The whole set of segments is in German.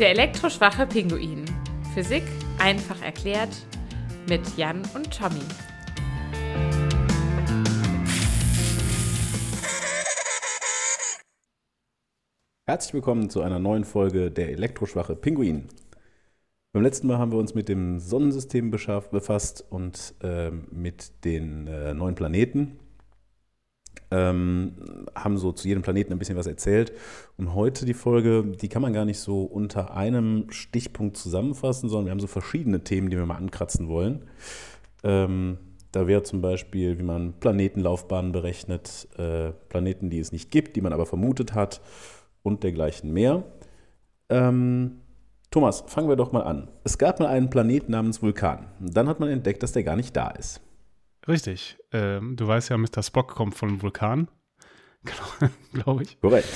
Der elektroschwache Pinguin. Physik einfach erklärt mit Jan und Tommy. Herzlich willkommen zu einer neuen Folge der elektroschwache Pinguin. Beim letzten Mal haben wir uns mit dem Sonnensystem befasst und äh, mit den äh, neuen Planeten. Ähm, haben so zu jedem Planeten ein bisschen was erzählt. Und heute die Folge, die kann man gar nicht so unter einem Stichpunkt zusammenfassen, sondern wir haben so verschiedene Themen, die wir mal ankratzen wollen. Ähm, da wäre zum Beispiel, wie man Planetenlaufbahnen berechnet, äh, Planeten, die es nicht gibt, die man aber vermutet hat und dergleichen mehr. Ähm, Thomas, fangen wir doch mal an. Es gab mal einen Planeten namens Vulkan. Dann hat man entdeckt, dass der gar nicht da ist. Richtig. Ähm, du weißt ja, Mr. Spock kommt von einem Vulkan. Glaube ich. Korrekt.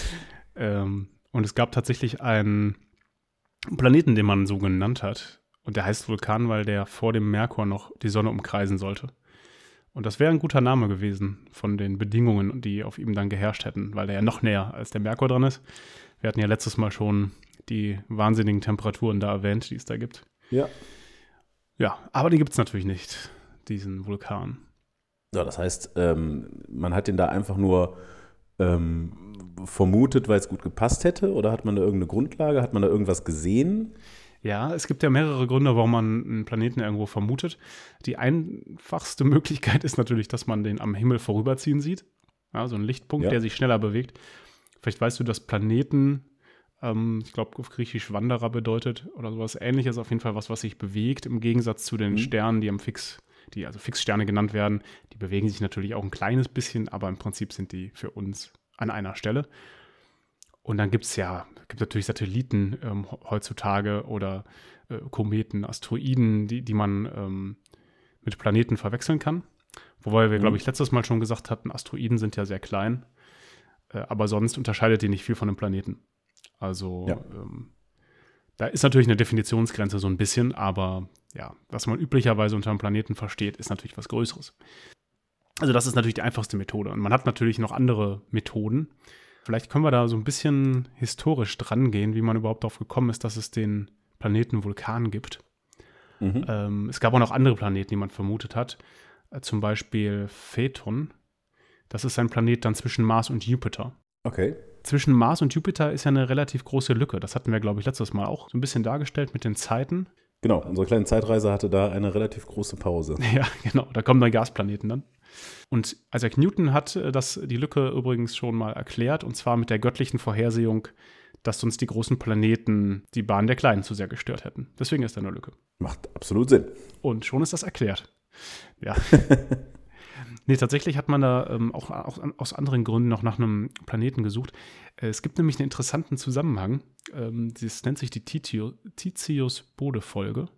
Ähm, und es gab tatsächlich einen Planeten, den man so genannt hat. Und der heißt Vulkan, weil der vor dem Merkur noch die Sonne umkreisen sollte. Und das wäre ein guter Name gewesen von den Bedingungen, die auf ihm dann geherrscht hätten, weil er ja noch näher als der Merkur dran ist. Wir hatten ja letztes Mal schon die wahnsinnigen Temperaturen da erwähnt, die es da gibt. Ja. Ja, aber die gibt es natürlich nicht, diesen Vulkan. Ja, das heißt, ähm, man hat den da einfach nur ähm, vermutet, weil es gut gepasst hätte? Oder hat man da irgendeine Grundlage? Hat man da irgendwas gesehen? Ja, es gibt ja mehrere Gründe, warum man einen Planeten irgendwo vermutet. Die einfachste Möglichkeit ist natürlich, dass man den am Himmel vorüberziehen sieht. Ja, so ein Lichtpunkt, Ja. der sich schneller bewegt. Vielleicht weißt du, dass Planeten, ähm, ich glaube auf Griechisch Wanderer bedeutet oder sowas ähnliches, auf jeden Fall was, was sich bewegt, im Gegensatz zu den Mhm. Sternen, die am Fix, die also Fixsterne genannt werden. Die bewegen sich natürlich auch ein kleines bisschen, aber im Prinzip sind die für uns an einer Stelle. Und dann gibt es ja, gibt natürlich Satelliten ähm, heutzutage oder äh, Kometen, Asteroiden, die, die man ähm, mit Planeten verwechseln kann. Wobei wir, Mhm. glaube ich, letztes Mal schon gesagt hatten, Asteroiden sind ja sehr klein. Äh, aber sonst unterscheidet die nicht viel von einem Planeten. Also Ja. ähm, da ist natürlich eine Definitionsgrenze so ein bisschen, aber ja, was man üblicherweise unter einem Planeten versteht, ist natürlich was Größeres. Also das ist natürlich die einfachste Methode. Und man hat natürlich noch andere Methoden. Vielleicht können wir da so ein bisschen historisch dran gehen, wie man überhaupt darauf gekommen ist, dass es den Planeten Vulkan gibt. Mhm. Ähm, es gab auch noch andere Planeten, die man vermutet hat. Äh, zum Beispiel Phaeton. Das ist ein Planet dann zwischen Mars und Jupiter. Okay. Zwischen Mars und Jupiter ist ja eine relativ große Lücke. Das hatten wir, glaube ich, letztes Mal auch so ein bisschen dargestellt mit den Zeiten. Genau, unsere kleine Zeitreise hatte da eine relativ große Pause. Ja, genau. Da kommen dann Gasplaneten dann. Und Isaac Newton hat äh, das, die Lücke übrigens schon mal erklärt, und zwar mit der göttlichen Vorhersehung, dass uns die großen Planeten die Bahn der Kleinen zu sehr gestört hätten. Deswegen ist da eine Lücke. Macht absolut Sinn. Und schon ist das erklärt. Ja. nee, tatsächlich hat man da ähm, auch, auch aus anderen Gründen noch nach einem Planeten gesucht. Äh, es gibt nämlich einen interessanten Zusammenhang. Ähm, das nennt sich die Titius-Bode-Folge.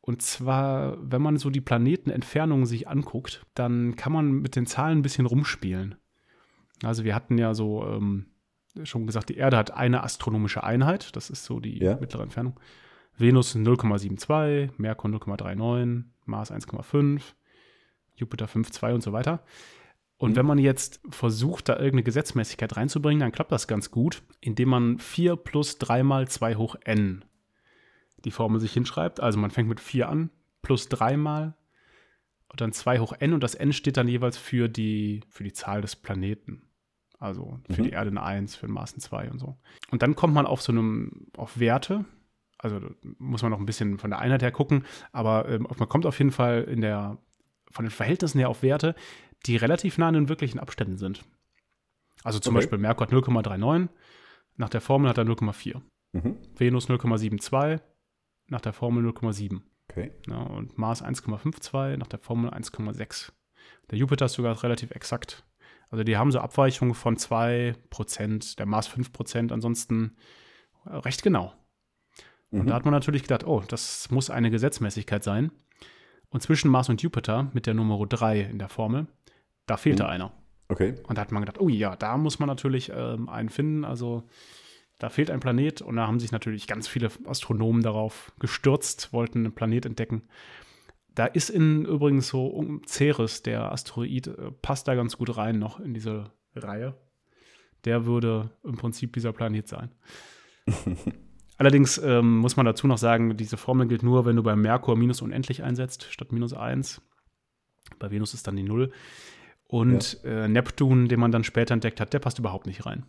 Und zwar, wenn man so die Planetenentfernungen sich anguckt, dann kann man mit den Zahlen ein bisschen rumspielen. Also wir hatten ja so ähm, schon gesagt, die Erde hat eine astronomische Einheit, das ist so die Ja. mittlere Entfernung. Venus 0,72, Merkur 0,39, Mars 1,5, Jupiter 5,2 und so weiter. Und Mhm. wenn man jetzt versucht, da irgendeine Gesetzmäßigkeit reinzubringen, dann klappt das ganz gut, indem man 4 plus 3 mal 2 hoch n die Formel sich hinschreibt. Also man fängt mit 4 an, plus 3 mal und dann 2 hoch n und das n steht dann jeweils für die, für die Zahl des Planeten. Also für Mhm. die Erde eine 1, für den Mars eine 2 und so. Und dann kommt man auf so einem, auf Werte, also muss man noch ein bisschen von der Einheit her gucken, aber ähm, man kommt auf jeden Fall in der, von den Verhältnissen her auf Werte, die relativ nah an den wirklichen Abständen sind. Also zum Okay. Beispiel Merkur hat 0,39, nach der Formel hat er 0,4. Mhm. Venus 0,72, nach der Formel 0,7. Okay. Ja, und Mars 1,52, nach der Formel 1,6. Der Jupiter ist sogar relativ exakt. Also die haben so Abweichungen von 2%, der Mars 5%, ansonsten recht genau. Und Mhm. da hat man natürlich gedacht, oh, das muss eine Gesetzmäßigkeit sein. Und zwischen Mars und Jupiter mit der Nummer 3 in der Formel, da fehlte Mhm. einer. Okay. Und da hat man gedacht, oh ja, da muss man natürlich ähm, einen finden. Also da fehlt ein Planet und da haben sich natürlich ganz viele Astronomen darauf gestürzt, wollten einen Planet entdecken. Da ist in übrigens so um Ceres, der Asteroid, äh, passt da ganz gut rein noch in diese Reihe. Der würde im Prinzip dieser Planet sein. Allerdings ähm, muss man dazu noch sagen, diese Formel gilt nur, wenn du bei Merkur minus unendlich einsetzt, statt minus 1. Bei Venus ist dann die 0. Und ja. äh, Neptun, den man dann später entdeckt hat, der passt überhaupt nicht rein.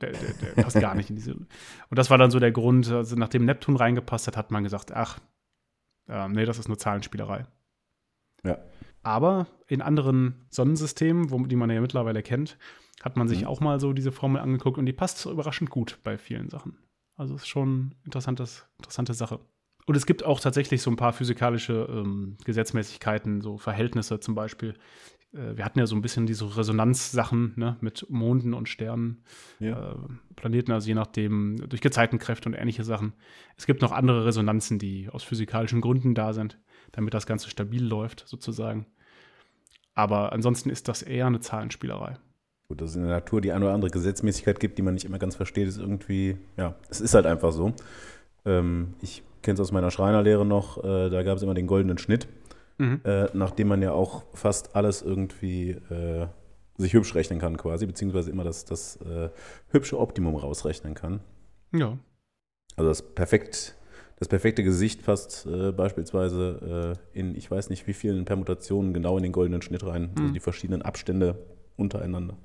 Der, der, der passt gar nicht in diese. Und das war dann so der Grund, also nachdem Neptun reingepasst hat, hat man gesagt, ach, äh, nee, das ist nur Zahlenspielerei. Ja. Aber in anderen Sonnensystemen, wo, die man ja mittlerweile kennt, hat man sich mhm. auch mal so diese Formel angeguckt und die passt überraschend gut bei vielen Sachen. Also ist schon interessantes, interessante Sache. Und es gibt auch tatsächlich so ein paar physikalische ähm, Gesetzmäßigkeiten, so Verhältnisse zum Beispiel. Äh, wir hatten ja so ein bisschen diese Resonanzsachen ne, mit Monden und Sternen, ja. äh, Planeten, also je nachdem, durch Gezeitenkräfte und ähnliche Sachen. Es gibt noch andere Resonanzen, die aus physikalischen Gründen da sind, damit das Ganze stabil läuft, sozusagen. Aber ansonsten ist das eher eine Zahlenspielerei. Gut, dass es in der Natur die eine oder andere Gesetzmäßigkeit gibt, die man nicht immer ganz versteht, ist irgendwie, ja, es ist halt einfach so. Ähm, ich kenne es aus meiner Schreinerlehre noch, äh, da gab es immer den goldenen Schnitt, mhm. äh, nachdem man ja auch fast alles irgendwie äh, sich hübsch rechnen kann quasi, beziehungsweise immer das, das äh, hübsche Optimum rausrechnen kann. Ja. Also das perfekt, das perfekte Gesicht passt äh, beispielsweise äh, in, ich weiß nicht wie vielen Permutationen genau in den goldenen Schnitt rein, also mhm. also die verschiedenen Abstände untereinander.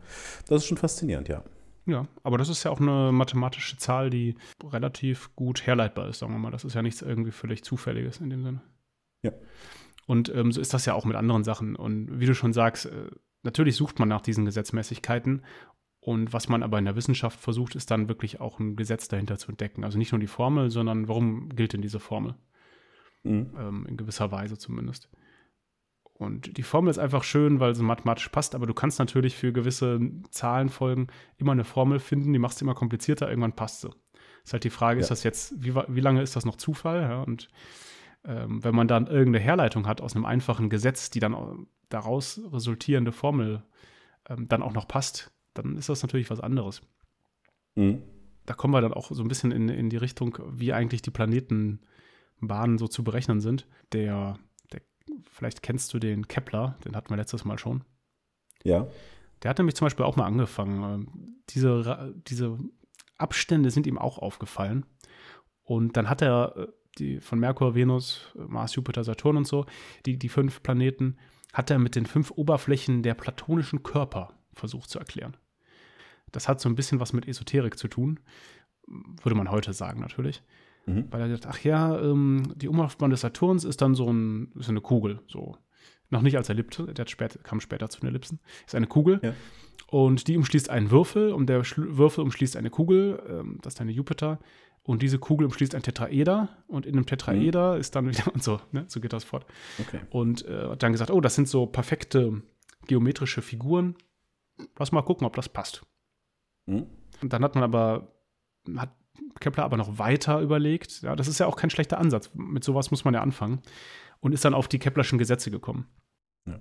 Das ist schon faszinierend, ja. Ja, aber das ist ja auch eine mathematische Zahl, die relativ gut herleitbar ist, sagen wir mal. Das ist ja nichts irgendwie völlig Zufälliges in dem Sinne. Ja. Und ähm, so ist das ja auch mit anderen Sachen. Und wie du schon sagst, äh, natürlich sucht man nach diesen Gesetzmäßigkeiten. Und was man aber in der Wissenschaft versucht, ist dann wirklich auch ein Gesetz dahinter zu entdecken. Also nicht nur die Formel, sondern warum gilt denn diese Formel? Mhm. Ähm, in gewisser Weise zumindest. Und die Formel ist einfach schön, weil sie mathematisch passt, aber du kannst natürlich für gewisse Zahlenfolgen immer eine Formel finden, die machst du immer komplizierter, irgendwann passt sie. Ist halt die Frage, ja. ist das jetzt, wie, wie lange ist das noch Zufall? Ja, und ähm, wenn man dann irgendeine Herleitung hat aus einem einfachen Gesetz, die dann daraus resultierende Formel ähm, dann auch noch passt, dann ist das natürlich was anderes. Mhm. Da kommen wir dann auch so ein bisschen in, in die Richtung, wie eigentlich die Planetenbahnen so zu berechnen sind. Der vielleicht kennst du den Kepler, den hatten wir letztes Mal schon. Ja. Der hat nämlich zum Beispiel auch mal angefangen. Ähm, diese, diese Abstände sind ihm auch aufgefallen. Und dann hat er äh, die von Merkur, Venus, Mars, Jupiter, Saturn und so, die, die fünf Planeten, hat er mit den fünf Oberflächen der platonischen Körper versucht zu erklären. Das hat so ein bisschen was mit Esoterik zu tun, würde man heute sagen natürlich. Mhm. Weil er sagt, ach ja, ähm, die Umlaufbahn des Saturns ist dann so, ein, so eine Kugel, so. Noch nicht als Ellipse, der spät, kam später zu den Ellipsen. Ist eine Kugel. Ja. Und die umschließt einen Würfel und der Schl Würfel umschließt eine Kugel, ähm, das ist eine Jupiter. Und diese Kugel umschließt ein Tetraeder und in einem Tetraeder mhm. ist dann wieder und so, ne? so geht das fort. Okay. Und äh, hat dann gesagt, oh, das sind so perfekte geometrische Figuren. Lass mal gucken, ob das passt. Mhm. Und dann hat man aber, hat Kepler aber noch weiter überlegt. Ja, das ist ja auch kein schlechter Ansatz. Mit sowas muss man ja anfangen. Und ist dann auf die Keplerschen Gesetze gekommen. Ja.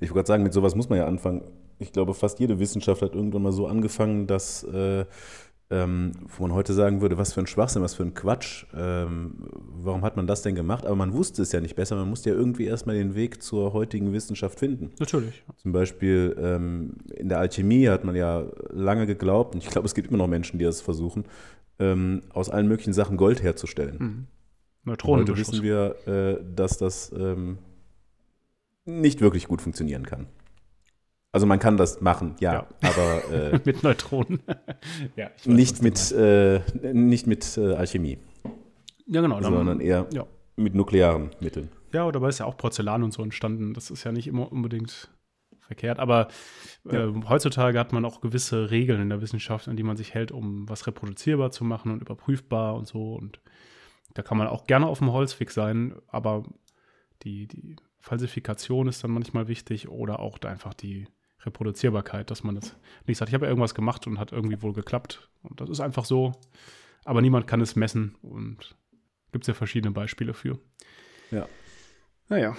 Ich wollte gerade sagen, mit sowas muss man ja anfangen. Ich glaube, fast jede Wissenschaft hat irgendwann mal so angefangen, dass äh, ähm, wo man heute sagen würde, was für ein Schwachsinn, was für ein Quatsch, ähm, warum hat man das denn gemacht? Aber man wusste es ja nicht besser, man musste ja irgendwie erstmal den Weg zur heutigen Wissenschaft finden. Natürlich. Zum Beispiel ähm, in der Alchemie hat man ja lange geglaubt, und ich glaube, es gibt immer noch Menschen, die das versuchen, ähm, aus allen möglichen Sachen Gold herzustellen. Mhm. Neutronen. Heute wissen wir, äh, dass das ähm, nicht wirklich gut funktionieren kann. Also man kann das machen, ja, ja. aber äh, mit Neutronen. ja, weiß, nicht, mit, äh, nicht mit äh, Alchemie. Ja, genau. Dann, sondern eher ja. mit nuklearen Mitteln. Ja, oder dabei ist ja auch Porzellan und so entstanden. Das ist ja nicht immer unbedingt verkehrt. Aber ja. äh, heutzutage hat man auch gewisse Regeln in der Wissenschaft, an die man sich hält, um was reproduzierbar zu machen und überprüfbar und so. Und da kann man auch gerne auf dem Holzweg sein, aber die, die Falsifikation ist dann manchmal wichtig oder auch einfach die Reproduzierbarkeit, dass man das nicht sagt, ich habe ja irgendwas gemacht und hat irgendwie wohl geklappt. Und das ist einfach so. Aber niemand kann es messen und gibt es ja verschiedene Beispiele für. Ja. Naja,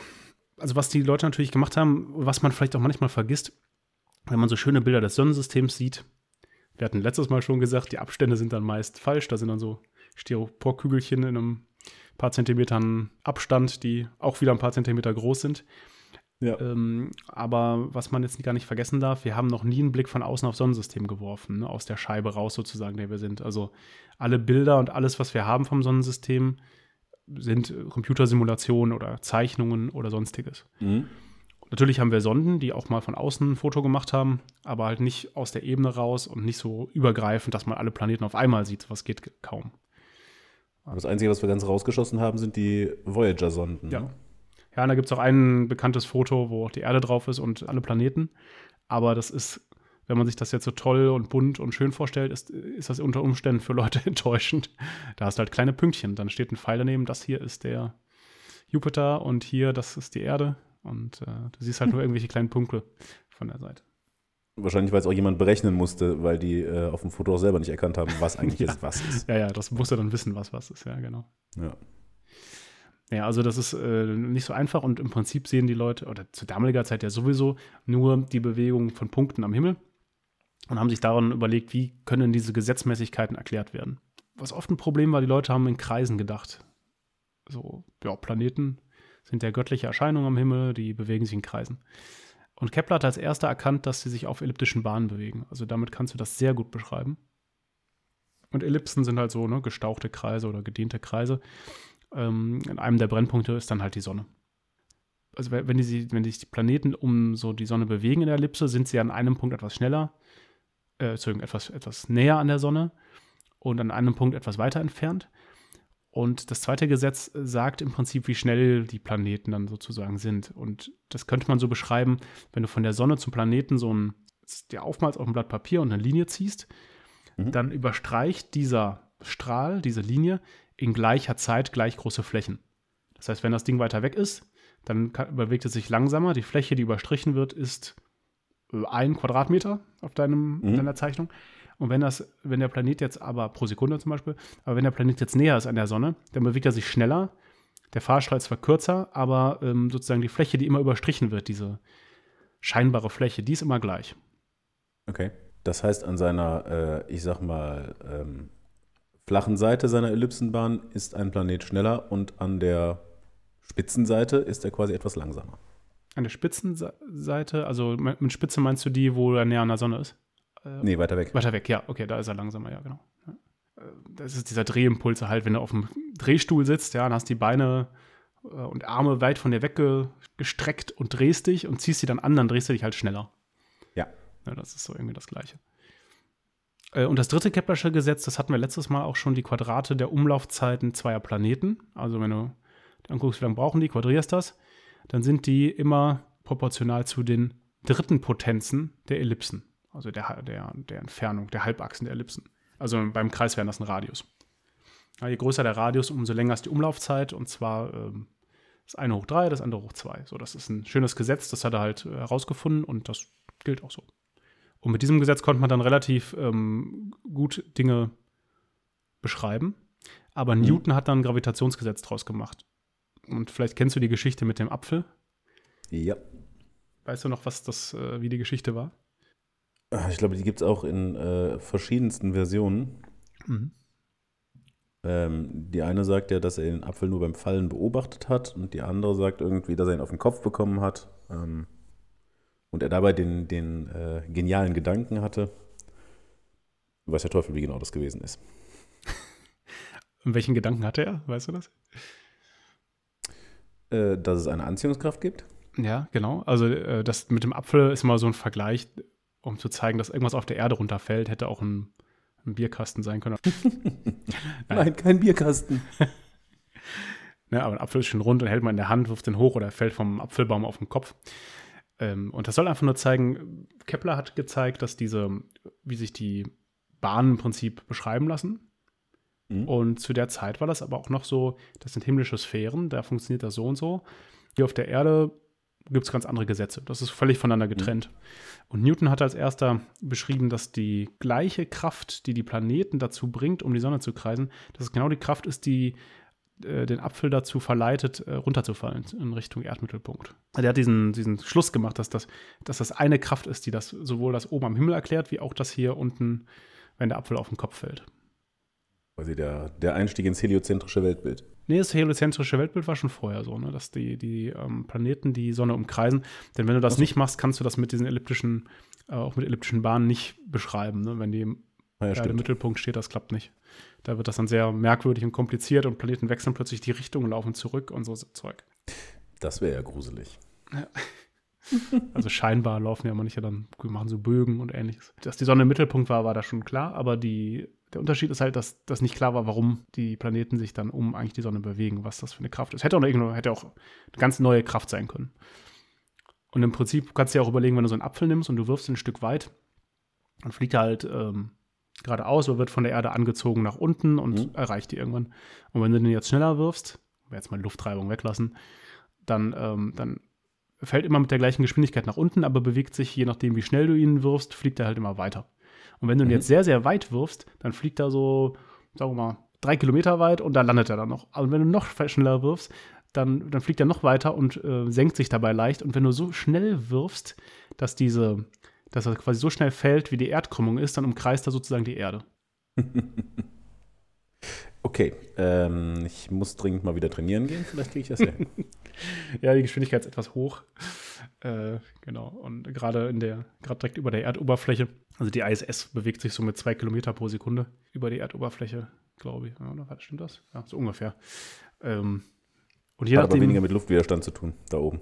also was die Leute natürlich gemacht haben, was man vielleicht auch manchmal vergisst, wenn man so schöne Bilder des Sonnensystems sieht. Wir hatten letztes Mal schon gesagt, die Abstände sind dann meist falsch. Da sind dann so Styroporkügelchen in einem paar Zentimetern Abstand, die auch wieder ein paar Zentimeter groß sind. Ja. Ähm, aber was man jetzt gar nicht vergessen darf, wir haben noch nie einen Blick von außen aufs Sonnensystem geworfen, ne? aus der Scheibe raus sozusagen, der wir sind. Also alle Bilder und alles, was wir haben vom Sonnensystem, sind Computersimulationen oder Zeichnungen oder sonstiges. Mhm. Natürlich haben wir Sonden, die auch mal von außen ein Foto gemacht haben, aber halt nicht aus der Ebene raus und nicht so übergreifend, dass man alle Planeten auf einmal sieht. Was geht kaum. Das Einzige, was wir ganz rausgeschossen haben, sind die Voyager-Sonden. Ja. ne? Ja, und da gibt es auch ein bekanntes Foto, wo auch die Erde drauf ist und alle Planeten. Aber das ist, wenn man sich das jetzt so toll und bunt und schön vorstellt, ist, ist das unter Umständen für Leute enttäuschend. Da hast du halt kleine Pünktchen. Dann steht ein Pfeil daneben, das hier ist der Jupiter und hier, das ist die Erde. Und äh, du siehst halt nur irgendwelche kleinen Punkte von der Seite. Wahrscheinlich, weil es auch jemand berechnen musste, weil die äh, auf dem Foto auch selber nicht erkannt haben, was eigentlich Ja. jetzt was ist. Ja, ja, das musst du dann wissen, was was ist, ja, genau. Ja. Ja, also das ist äh, nicht so einfach und im Prinzip sehen die Leute, oder zu damaliger Zeit ja sowieso, nur die Bewegung von Punkten am Himmel und haben sich daran überlegt, wie können diese Gesetzmäßigkeiten erklärt werden. Was oft ein Problem war, die Leute haben in Kreisen gedacht. So, ja, Planeten sind ja göttliche Erscheinungen am Himmel, die bewegen sich in Kreisen. Und Kepler hat als erster erkannt, dass sie sich auf elliptischen Bahnen bewegen. Also damit kannst du das sehr gut beschreiben. Und Ellipsen sind halt so ne, gestauchte Kreise oder gedehnte Kreise. Ähm, in einem der Brennpunkte ist dann halt die Sonne. Also wenn, die, wenn sich die Planeten um so die Sonne bewegen in der Ellipse, sind sie an einem Punkt etwas schneller, äh, Entschuldigung, etwas, etwas näher an der Sonne und an einem Punkt etwas weiter entfernt. Und das zweite Gesetz sagt im Prinzip, wie schnell die Planeten dann sozusagen sind. Und das könnte man so beschreiben, wenn du von der Sonne zum Planeten so ein, dir aufmalst auf ein Blatt Papier und eine Linie ziehst, Mhm. dann überstreicht dieser Strahl, diese Linie, in gleicher Zeit gleich große Flächen. Das heißt, wenn das Ding weiter weg ist, dann kann, bewegt es sich langsamer. Die Fläche, die überstrichen wird, ist äh, ein Quadratmeter auf deinem, Mhm. deiner Zeichnung. Und wenn, das, wenn der Planet jetzt aber pro Sekunde zum Beispiel, aber wenn der Planet jetzt näher ist an der Sonne, dann bewegt er sich schneller. Der Fahrstrahl ist zwar kürzer, aber ähm, sozusagen die Fläche, die immer überstrichen wird, diese scheinbare Fläche, die ist immer gleich. Okay. Das heißt, an seiner, äh, ich sag mal, ähm, flachen Seite seiner Ellipsenbahn ist ein Planet schneller und an der Spitzenseite ist er quasi etwas langsamer. An der Spitzenseite, also mit Spitze meinst du die, wo er näher an der Sonne ist? Äh, Nee, weiter weg. Weiter weg, ja, okay, da ist er langsamer, ja, genau. Äh, Das ist dieser Drehimpulse halt, wenn du auf dem Drehstuhl sitzt, ja, dann hast die Beine äh, und Arme weit von dir weggestreckt und drehst dich und ziehst sie dann an, dann drehst du dich halt schneller. Ja. ja das ist so irgendwie das Gleiche. Äh, Und das dritte Keplersche Gesetz, das hatten wir letztes Mal auch schon, die Quadrate der Umlaufzeiten zweier Planeten. Also wenn du anguckst, wie lange brauchen die, quadrierst das, dann sind die immer proportional zu den dritten Potenzen der Ellipsen. Also der, der, der Entfernung, der Halbachsen der Ellipsen. Also beim Kreis wären das ein Radius. Ja, je größer der Radius, umso länger ist die Umlaufzeit. Und zwar ähm, das eine hoch drei, das andere hoch zwei. So, das ist ein schönes Gesetz, das hat er halt äh, herausgefunden und das gilt auch so. Und mit diesem Gesetz konnte man dann relativ ähm, gut Dinge beschreiben. Aber Mhm. Newton hat dann ein Gravitationsgesetz draus gemacht. Und vielleicht kennst du die Geschichte mit dem Apfel. Ja. Weißt du noch, was das, äh, wie die Geschichte war? Ich glaube, die gibt es auch in äh, verschiedensten Versionen. Mhm. Ähm, die eine sagt ja, dass er den Apfel nur beim Fallen beobachtet hat und die andere sagt irgendwie, dass er ihn auf den Kopf bekommen hat ähm, und er dabei den, den äh, genialen Gedanken hatte. Weiß der Teufel, wie genau das gewesen ist. Und welchen Gedanken hatte er? Weißt du das? Äh, dass es eine Anziehungskraft gibt. Ja, genau. Also äh, das mit dem Apfel ist mal so ein Vergleich, um zu zeigen, dass irgendwas auf der Erde runterfällt, hätte auch ein, ein Bierkasten sein können. Nein, kein Bierkasten. Ne, aber ein Apfel ist schön rund und hält man in der Hand, wirft den hoch oder er fällt vom Apfelbaum auf den Kopf. Ähm, und das soll einfach nur zeigen, Kepler hat gezeigt, dass diese, wie sich die Bahnen im Prinzip beschreiben lassen. Mhm. Und zu der Zeit war das aber auch noch so, das sind himmlische Sphären, da funktioniert das so und so. Hier auf der Erde gibt es ganz andere Gesetze. Das ist völlig voneinander getrennt. Und Newton hat als erster beschrieben, dass die gleiche Kraft, die die Planeten dazu bringt, um die Sonne zu kreisen, dass es genau die Kraft ist, die äh, den Apfel dazu verleitet, äh, runterzufallen in Richtung Erdmittelpunkt. Also er hat diesen, diesen Schluss gemacht, dass das, dass das eine Kraft ist, die das sowohl das oben am Himmel erklärt, wie auch das hier unten, wenn der Apfel auf den Kopf fällt. Quasi der, der Einstieg ins heliozentrische Weltbild. Nee, das heliozentrische Weltbild war schon vorher so, ne? dass die, die ähm, Planeten die Sonne umkreisen. Denn wenn du das Ach so. nicht machst, kannst du das mit diesen elliptischen, äh, auch mit elliptischen Bahnen nicht beschreiben. Ne? Wenn die Ah, ja, ja, im. Mittelpunkt steht, das klappt nicht. Da wird das dann sehr merkwürdig und kompliziert und Planeten wechseln plötzlich die Richtung, laufen zurück und so Zeug. Das wäre ja gruselig. Also scheinbar laufen ja manche dann, machen so Bögen und ähnliches. Dass die Sonne im Mittelpunkt war, war da schon klar, aber die, der Unterschied ist halt, dass das nicht klar war, warum die Planeten sich dann um eigentlich die Sonne bewegen, was das für eine Kraft ist. Hätte auch, irgendwo- hätte auch eine ganz neue Kraft sein können. Und im Prinzip kannst du dir auch überlegen, wenn du so einen Apfel nimmst und du wirfst ihn ein Stück weit, dann fliegt er halt ähm, geradeaus oder wird von der Erde angezogen nach unten und Mhm. erreicht die irgendwann. Und wenn du den jetzt schneller wirfst, jetzt mal Luftreibung weglassen, dann, ähm, dann fällt immer mit der gleichen Geschwindigkeit nach unten, aber bewegt sich, je nachdem, wie schnell du ihn wirfst, fliegt er halt immer weiter. Und wenn du ihn Mhm. jetzt sehr, sehr weit wirfst, dann fliegt er so, sagen wir mal, drei Kilometer weit und da landet er dann noch. Und wenn du noch schneller wirfst, dann, dann fliegt er noch weiter und äh, senkt sich dabei leicht. Und wenn du so schnell wirfst, dass diese, dass er quasi so schnell fällt, wie die Erdkrümmung ist, dann umkreist er sozusagen die Erde. Okay, ähm, ich muss dringend mal wieder trainieren gehen. Vielleicht kriege ich das hin. Ja, die Geschwindigkeit ist etwas hoch. Äh, genau. Und gerade in der, gerade direkt über der Erdoberfläche, also die ISS bewegt sich so mit zwei Kilometer pro Sekunde über die Erdoberfläche, glaube ich. Oder stimmt das? Ja, so ungefähr. Ähm, und je Hat aber nachdem, weniger mit Luftwiderstand zu tun, da oben.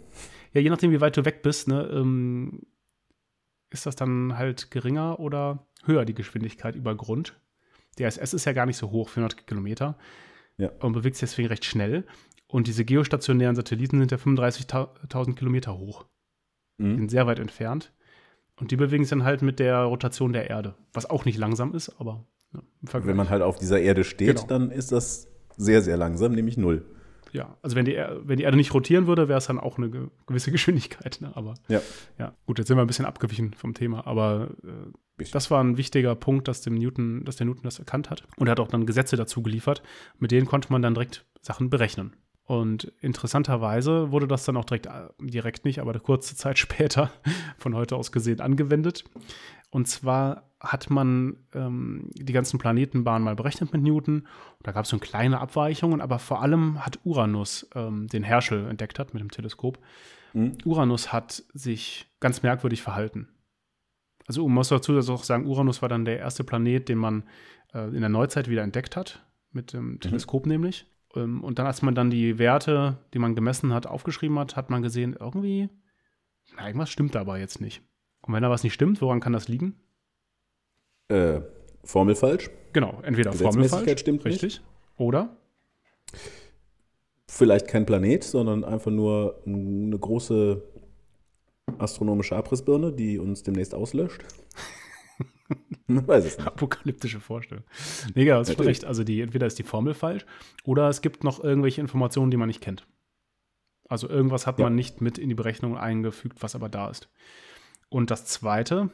ja, je nachdem, wie weit du weg bist, ne, ähm, ist das dann halt geringer oder höher die Geschwindigkeit über Grund. Die ISS ist ja gar nicht so hoch, 400 Kilometer. Ja. Und bewegt sich deswegen recht schnell. Und diese geostationären Satelliten sind ja 35.000 Kilometer hoch. Die Mhm. sind sehr weit entfernt. Und die bewegen sich dann halt mit der Rotation der Erde. Was auch nicht langsam ist, aber ja. Wenn man halt auf dieser Erde steht, Genau. dann ist das sehr, sehr langsam, nämlich null. ja, also wenn die, Er- wenn die Erde nicht rotieren würde, wäre es dann auch eine ge- gewisse Geschwindigkeit. Ne? Aber Ja. ja, gut, jetzt sind wir ein bisschen abgewichen vom Thema. Aber äh, das war ein wichtiger Punkt, dass, dem Newton, dass der Newton das erkannt hat. Und er hat auch dann Gesetze dazu geliefert. Mit denen konnte man dann direkt Sachen berechnen. Und interessanterweise wurde das dann auch direkt, äh, direkt nicht, aber eine kurze Zeit später von heute aus gesehen angewendet. Und zwar hat man ähm, die ganzen Planetenbahnen mal berechnet mit Newton. Da gab es so kleine Abweichungen, aber vor allem hat Uranus, ähm, den Herschel entdeckt hat mit dem Teleskop, Mhm. Uranus hat sich ganz merkwürdig verhalten. Also man muss dazu auch sagen, Uranus war dann der erste Planet, den man äh, in der Neuzeit wieder entdeckt hat, mit dem Teleskop nämlich. Ähm, und dann, als man dann die Werte, die man gemessen hat, aufgeschrieben hat, hat man gesehen, irgendwie, na, irgendwas stimmt dabei jetzt nicht. Und wenn da was nicht stimmt, woran kann das liegen? Äh, Formel falsch. Genau, entweder Formel falsch, stimmt nicht. richtig, oder Vielleicht kein Planet, sondern einfach nur eine große astronomische Abrissbirne, die uns demnächst auslöscht. Man weiß es nicht. apokalyptische Vorstellung. Nee, genau, schon Natürlich. recht. Also die, entweder ist die Formel falsch oder es gibt noch irgendwelche Informationen, die man nicht kennt. Also irgendwas hat Ja. man nicht mit in die Berechnung eingefügt, was aber da ist. Und das zweite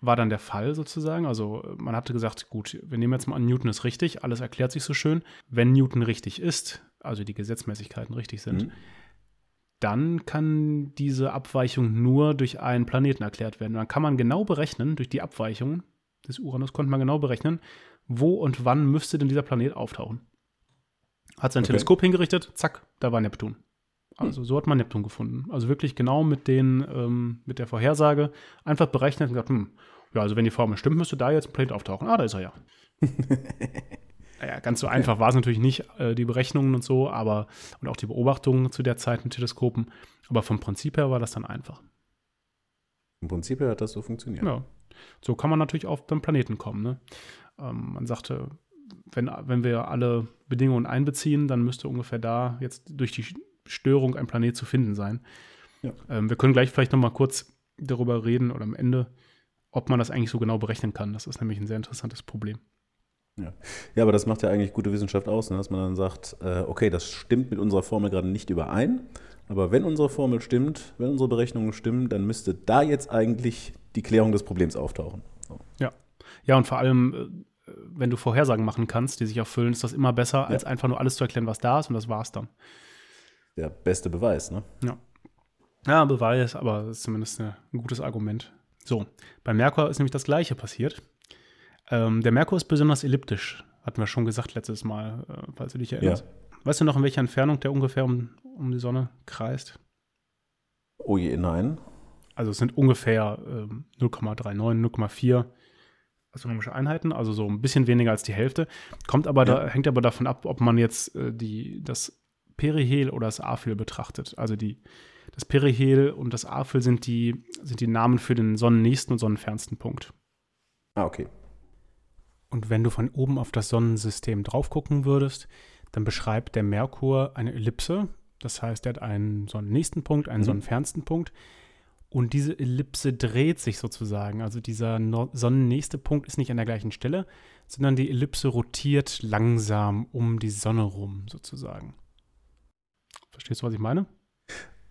war dann der Fall sozusagen. Also man hatte gesagt, gut, wir nehmen jetzt mal an, Newton ist richtig, alles erklärt sich so schön. Wenn Newton richtig ist, also die Gesetzmäßigkeiten richtig sind, Mhm. Dann kann diese Abweichung nur durch einen Planeten erklärt werden. Dann kann man genau berechnen, durch die Abweichung des Uranus konnte man genau berechnen, wo und wann müsste denn dieser Planet auftauchen. Hat sein Okay. Teleskop hingerichtet, zack, da war Neptun. Also so hat man Neptun gefunden. Also wirklich genau mit den, ähm, mit der Vorhersage einfach berechnet und gesagt, hm, ja, also wenn die Formel stimmt, müsste da jetzt ein Planet auftauchen. Ah, da ist er ja. naja, ganz so einfach war es natürlich nicht, äh, die Berechnungen und so, aber und auch die Beobachtungen zu der Zeit mit Teleskopen. Aber vom Prinzip her war das dann einfach. Im Prinzip her hat das so funktioniert. Ja. So kann man natürlich auf den Planeten kommen. Ne? Ähm, man sagte, wenn, wenn wir alle Bedingungen einbeziehen, dann müsste ungefähr da jetzt durch die Störung ein Planet zu finden sein. Ja. Ähm, wir können gleich vielleicht noch mal kurz darüber reden oder am Ende, ob man das eigentlich so genau berechnen kann. Das ist nämlich ein sehr interessantes Problem. Ja, aber das macht ja eigentlich gute Wissenschaft aus, ne? dass man dann sagt, äh, okay, das stimmt mit unserer Formel gerade nicht überein, aber wenn unsere Formel stimmt, wenn unsere Berechnungen stimmen, dann müsste da jetzt eigentlich die Klärung des Problems auftauchen. So. Ja, und vor allem, äh, wenn du Vorhersagen machen kannst, die sich erfüllen, ist das immer besser, als einfach nur alles zu erklären, was da ist und das war's dann. Der beste Beweis, ne? Ja, Beweis, aber ist zumindest eine, ein gutes Argument. So, bei Merkur ist nämlich das Gleiche passiert. Ähm, der Merkur ist besonders elliptisch Hatten wir schon gesagt letztes Mal, äh, falls du dich erinnerst. Ja. Weißt du noch, in welcher Entfernung der ungefähr um, um die Sonne kreist? Oh je, nein. Also es sind ungefähr ähm, 0,39, 0,4 astronomische Einheiten, also so ein bisschen weniger als die Hälfte. Kommt aber ja. da, hängt aber davon ab, ob man jetzt äh, die, das Perihel oder das Aphel betrachtet. Also die, das Perihel und das Aphel sind die, sind die Namen für den sonnennächsten und sonnenfernsten Punkt. Ah, okay. Und wenn du von oben auf das Sonnensystem drauf gucken würdest, dann beschreibt der Merkur eine Ellipse. Das heißt, er hat einen sonnennächsten Punkt, einen mhm. sonnenfernsten Punkt. Und diese Ellipse dreht sich sozusagen. Also dieser no sonnennächste Punkt ist nicht an der gleichen Stelle, sondern die Ellipse rotiert langsam um die Sonne rum, sozusagen. Verstehst du, was ich meine?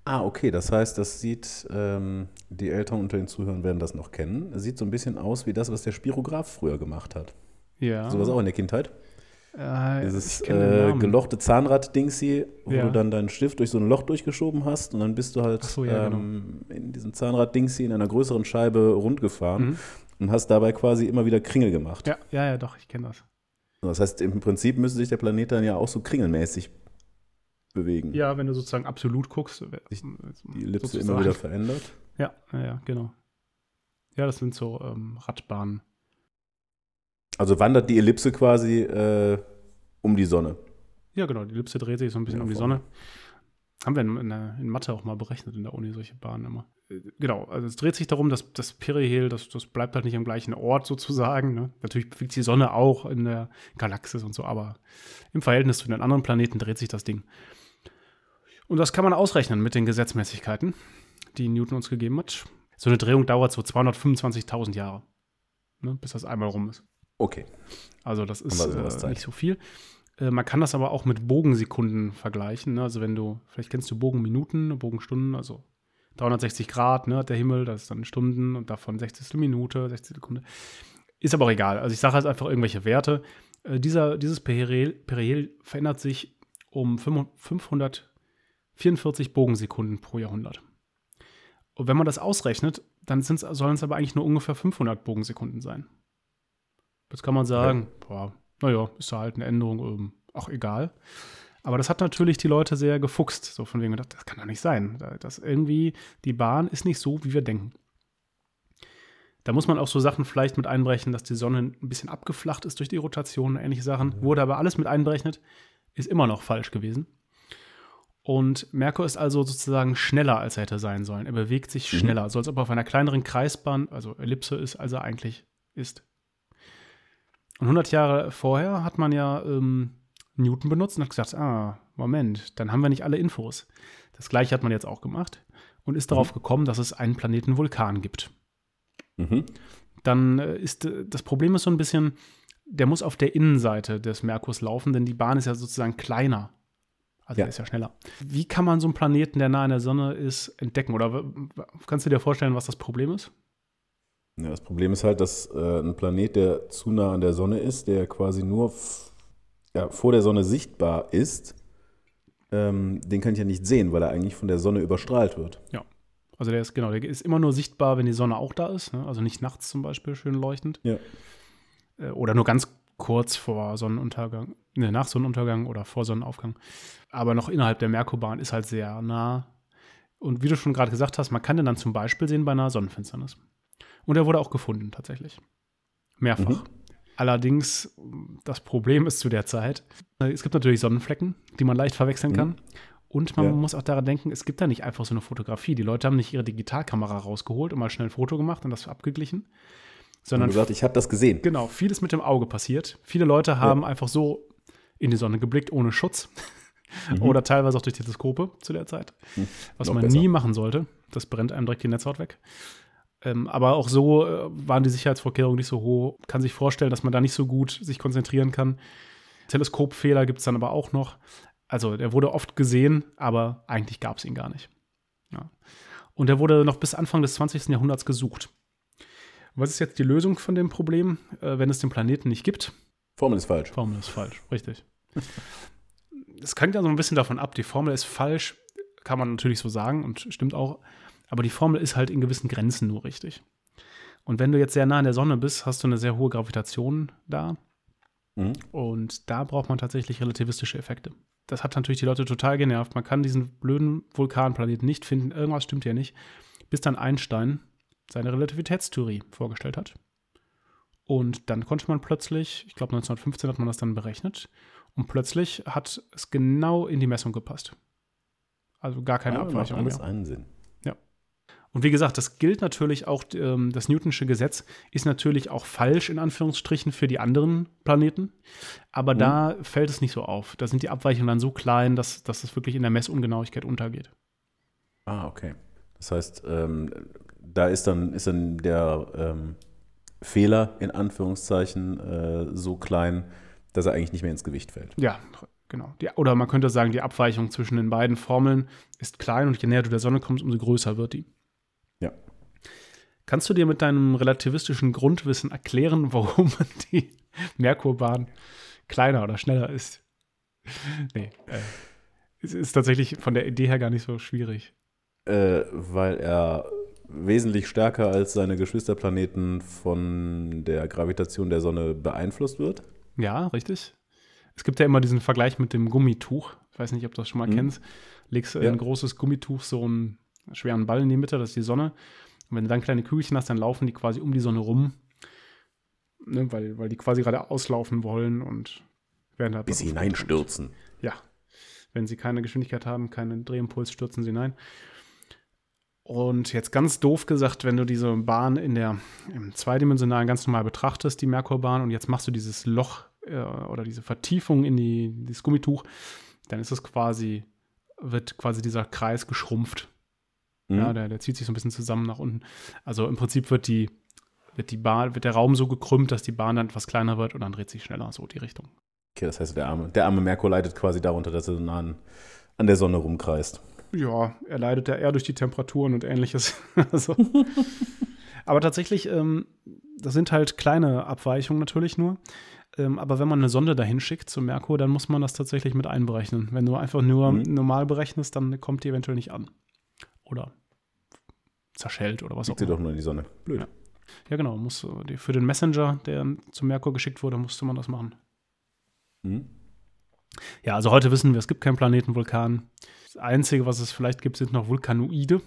Ah, okay. Das heißt, das sieht, ähm, die Eltern unter den Zuhörern werden das noch kennen. Es sieht so ein bisschen aus wie das, was der Spirograph früher gemacht hat. Ja. Sowas auch in der Kindheit. Äh, Dieses äh, gelochte Zahnrad-Dingsy, wo ja. du dann deinen Stift durch so ein Loch durchgeschoben hast und dann bist du halt so, ja, ähm, genau. in diesem Zahnrad-Dingsy in einer größeren Scheibe rundgefahren mhm. und hast dabei quasi immer wieder Kringel gemacht. Ja, ja, ja, doch, ich kenne das. Das heißt, im Prinzip müsste sich der Planet dann ja auch so kringelmäßig bewegen. Ja, wenn du sozusagen absolut guckst. Sich die Ellipse immer wieder verändert. Ja, ja, ja, genau. Ja, das sind so ähm, Radbahnen. Also wandert die Ellipse quasi äh, um die Sonne. Ja, genau. Die Ellipse dreht sich so ein bisschen ja, um die Sonne. Haben wir in, in, in, Mathe auch mal berechnet in der Uni, solche Bahnen immer. Äh, genau, also es dreht sich darum, dass das Perihel, das, das bleibt halt nicht am gleichen Ort sozusagen. Ne? Natürlich bewegt sich die Sonne auch in der Galaxis und so, aber im Verhältnis zu den anderen Planeten dreht sich das Ding. Und das kann man ausrechnen mit den Gesetzmäßigkeiten, die Newton uns gegeben hat. So eine Drehung dauert so 225.000 Jahre, ne, bis das einmal rum ist. Okay. Also das ist äh, nicht so viel. Äh, man kann das aber auch mit Bogensekunden vergleichen. Ne? Also wenn du, vielleicht kennst du Bogenminuten, Bogenstunden, also 360 Grad, ne, der Himmel, das ist dann Stunden und davon 60. Minute, 60 Sekunde. Ist aber auch egal. Also ich sage jetzt einfach irgendwelche Werte. Äh, dieser, dieses Perihel, Perihel verändert sich um 500 44 Bogensekunden pro Jahrhundert. Und wenn man das ausrechnet, dann sollen es aber eigentlich nur ungefähr 500 Bogensekunden sein. Jetzt kann man sagen, ja. boah, naja, ist da halt eine Änderung, ähm, auch egal. Aber das hat natürlich die Leute sehr gefuchst, so von wegen gedacht, das kann doch nicht sein. Das irgendwie, die Bahn ist nicht so, wie wir denken. Da muss man auch so Sachen vielleicht mit einbrechen, dass die Sonne ein bisschen abgeflacht ist durch die Rotation, ähnliche Sachen. Wurde aber alles mit einberechnet, ist immer noch falsch gewesen. Und Merkur ist also sozusagen schneller, als er hätte sein sollen. Er bewegt sich mhm. schneller, so als ob er auf einer kleineren Kreisbahn, also Ellipse ist, als er eigentlich ist. Und 100 Jahre vorher hat man ja ähm, Newton benutzt und hat gesagt, ah, Moment, dann haben wir nicht alle Infos. Das gleiche hat man jetzt auch gemacht und ist mhm. darauf gekommen, dass es einen Planeten Vulkan gibt. Mhm. Dann äh, ist äh, das Problem ist so ein bisschen, der muss auf der Innenseite des Merkurs laufen, denn die Bahn ist ja sozusagen kleiner also ja. der ist ja schneller. Wie kann man so einen Planeten, der nah an der Sonne ist, entdecken? Oder kannst du dir vorstellen, was das Problem ist? Ja, das Problem ist halt, dass äh, ein Planet, der zu nah an der Sonne ist, der quasi nur ja, vor der Sonne sichtbar ist, ähm, den kann ich ja nicht sehen, weil er eigentlich von der Sonne überstrahlt wird. Ja. Also der ist genau, der ist immer nur sichtbar, wenn die Sonne auch da ist. Ne? Also nicht nachts zum Beispiel schön leuchtend. Ja. Äh, oder nur ganz kurz vor Sonnenuntergang, ne, nach Sonnenuntergang oder vor Sonnenaufgang. Aber noch innerhalb der Merkurbahn ist halt sehr nah. Und wie du schon gerade gesagt hast, man kann den dann zum Beispiel sehen bei einer Sonnenfinsternis. Und er wurde auch gefunden, tatsächlich. Mehrfach. Mhm. Allerdings, das Problem ist zu der Zeit, es gibt natürlich Sonnenflecken, die man leicht verwechseln kann. Mhm. Und man ja. muss auch daran denken, es gibt da nicht einfach so eine Fotografie. Die Leute haben nicht ihre Digitalkamera rausgeholt und mal schnell ein Foto gemacht und das abgeglichen, sondern gesagt, ich habe das gesehen. Genau, vieles mit dem Auge passiert. Viele Leute haben ja. einfach so in die Sonne geblickt, ohne Schutz. Mhm. Oder teilweise auch durch Teleskope zu der Zeit. Mhm. Was Noch man besser. nie machen sollte. Das brennt einem direkt die Netzhaut weg. Ähm, aber auch so äh, waren die Sicherheitsvorkehrungen nicht so hoch. Kann sich vorstellen, dass man da nicht so gut sich konzentrieren kann. Teleskopfehler gibt es dann aber auch noch. Also der wurde oft gesehen, aber eigentlich gab es ihn gar nicht. Ja. Und er wurde noch bis Anfang des 20. Jahrhunderts gesucht. Was ist jetzt die Lösung von dem Problem, äh, wenn es den Planeten nicht gibt? Formel ist falsch. Formel ist falsch, richtig. Es hängt ja so ein bisschen davon ab, die Formel ist falsch, kann man natürlich so sagen und stimmt auch, aber die Formel ist halt in gewissen Grenzen nur richtig. Und wenn du jetzt sehr nah an der Sonne bist, hast du eine sehr hohe Gravitation da. Mhm. Und da braucht man tatsächlich relativistische Effekte. Das hat natürlich die Leute total genervt. Man kann diesen blöden Vulkanplaneten nicht finden. Irgendwas stimmt hier nicht. Bis dann Einstein seine Relativitätstheorie vorgestellt hat. Und dann konnte man plötzlich, ich glaube 1915 hat man das dann berechnet, und plötzlich hat es genau in die Messung gepasst. Also gar keine Ja, macht Abweichung alles mehr. einen Sinn. Und wie gesagt, das gilt natürlich auch, ähm, das Newtonsche Gesetz ist natürlich auch falsch in Anführungsstrichen für die anderen Planeten. Aber Mhm. da fällt es nicht so auf. Da sind die Abweichungen dann so klein, dass, dass es wirklich in der Messungenauigkeit untergeht. Ah, okay. Das heißt, ähm, da ist dann, ist dann der ähm, Fehler in Anführungszeichen äh, so klein, dass er eigentlich nicht mehr ins Gewicht fällt. Ja, genau. Die, oder man könnte sagen, die Abweichung zwischen den beiden Formeln ist klein und je näher du der Sonne kommst, umso größer wird die. Kannst du dir mit deinem relativistischen Grundwissen erklären, warum die Merkurbahn kleiner oder schneller ist? Nee, äh, es ist tatsächlich von der Idee her gar nicht so schwierig. Äh, weil er wesentlich stärker als seine Geschwisterplaneten von der Gravitation der Sonne beeinflusst wird. Ja, richtig. Es gibt ja immer diesen Vergleich mit dem Gummituch. Ich weiß nicht, ob du das schon mal Mhm. kennst. Legst du Ja. ein großes Gummituch so einen schweren Ball in die Mitte, das ist die Sonne. Und wenn du dann kleine Kügelchen hast, dann laufen die quasi um die Sonne rum. Ne, weil, weil die quasi gerade auslaufen wollen und werden da Bis sie hineinstürzen. Ja. Wenn sie keine Geschwindigkeit haben, keinen Drehimpuls, stürzen sie hinein. Und jetzt ganz doof gesagt, wenn du diese Bahn in der im zweidimensionalen ganz normal betrachtest, die Merkurbahn, und jetzt machst du dieses Loch äh, oder diese Vertiefung in die, dieses Gummituch, dann ist es quasi, wird quasi dieser Kreis geschrumpft. Mhm. Ja, der, der zieht sich so ein bisschen zusammen nach unten. Also im Prinzip wird die, wird die Bahn, wird der Raum so gekrümmt, dass die Bahn dann etwas kleiner wird und dann dreht sich schneller so die Richtung. Okay, das heißt, der arme, der arme Merkur leidet quasi darunter, dass er so nah an, an der Sonne rumkreist. Ja, er leidet ja eher durch die Temperaturen und ähnliches. also. Aber tatsächlich, ähm, das sind halt kleine Abweichungen natürlich nur. Ähm, aber wenn man eine Sonde dahin schickt zum Merkur, dann muss man das tatsächlich mit einberechnen. Wenn du einfach nur Mhm. normal berechnest, dann kommt die eventuell nicht an. Oder zerschellt oder was auch Schickt sie immer. doch nur in die Sonne. Blöd. Ja. Ja, genau. Muss, äh, für den Messenger, der zum Merkur geschickt wurde, musste man das machen. Mhm. Ja, also heute wissen wir, es gibt keinen Planetenvulkan. Das Einzige, was es vielleicht gibt, sind noch Vulkanoide.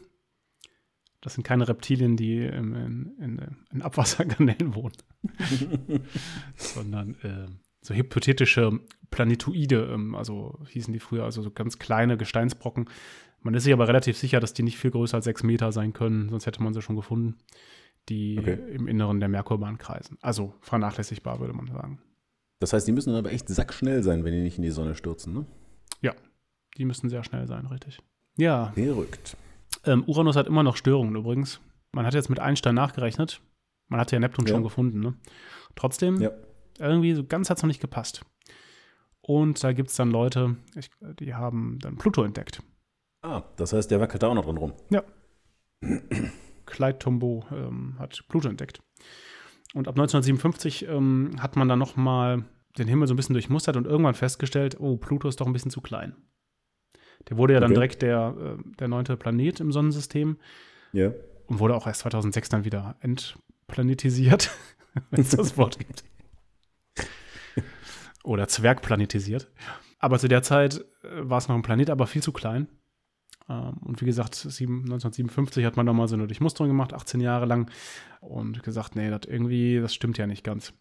Das sind keine Reptilien, die in, in, in Abwasserkanälen wohnen, sondern äh, so hypothetische Planetoide, ähm, also hießen die früher, also so ganz kleine Gesteinsbrocken. Man ist sich aber relativ sicher, dass die nicht viel größer als sechs Meter sein können, sonst hätte man sie schon gefunden, die Okay. im Inneren der Merkurbahn kreisen. Also vernachlässigbar, würde man sagen. Das heißt, die müssen aber echt sackschnell sein, wenn die nicht in die Sonne stürzen, ne? Die müssen sehr schnell sein, richtig. Ja, Verrückt. Ähm, Uranus hat immer noch Störungen übrigens. Man hat jetzt mit Einstein nachgerechnet. Man hatte ja Neptun Ja. schon gefunden. Ne? Trotzdem, Ja. irgendwie so ganz hat es noch nicht gepasst. Und da gibt es dann Leute, ich, die haben dann Pluto entdeckt. Ah, das heißt, der wackelt da auch noch drin rum. Clyde Tombaugh ähm, hat Pluto entdeckt. Und ab 1957 ähm, hat man dann noch mal den Himmel so ein bisschen durchmustert und irgendwann festgestellt, oh, Pluto ist doch ein bisschen zu klein. Der wurde ja dann Okay. direkt der, äh, der neunte Planet im Sonnensystem. Ja. und wurde auch erst 2006 dann wieder entplanetisiert, wenn es das Wort gibt. Oder zwergplanetisiert. Aber zu der Zeit äh, war es noch ein Planet, aber viel zu klein. Ähm, Und wie gesagt, sieben- 1957 hat man da mal so eine Durchmusterung gemacht, 18 Jahre lang, und gesagt, nee, das irgendwie, das stimmt ja nicht ganz.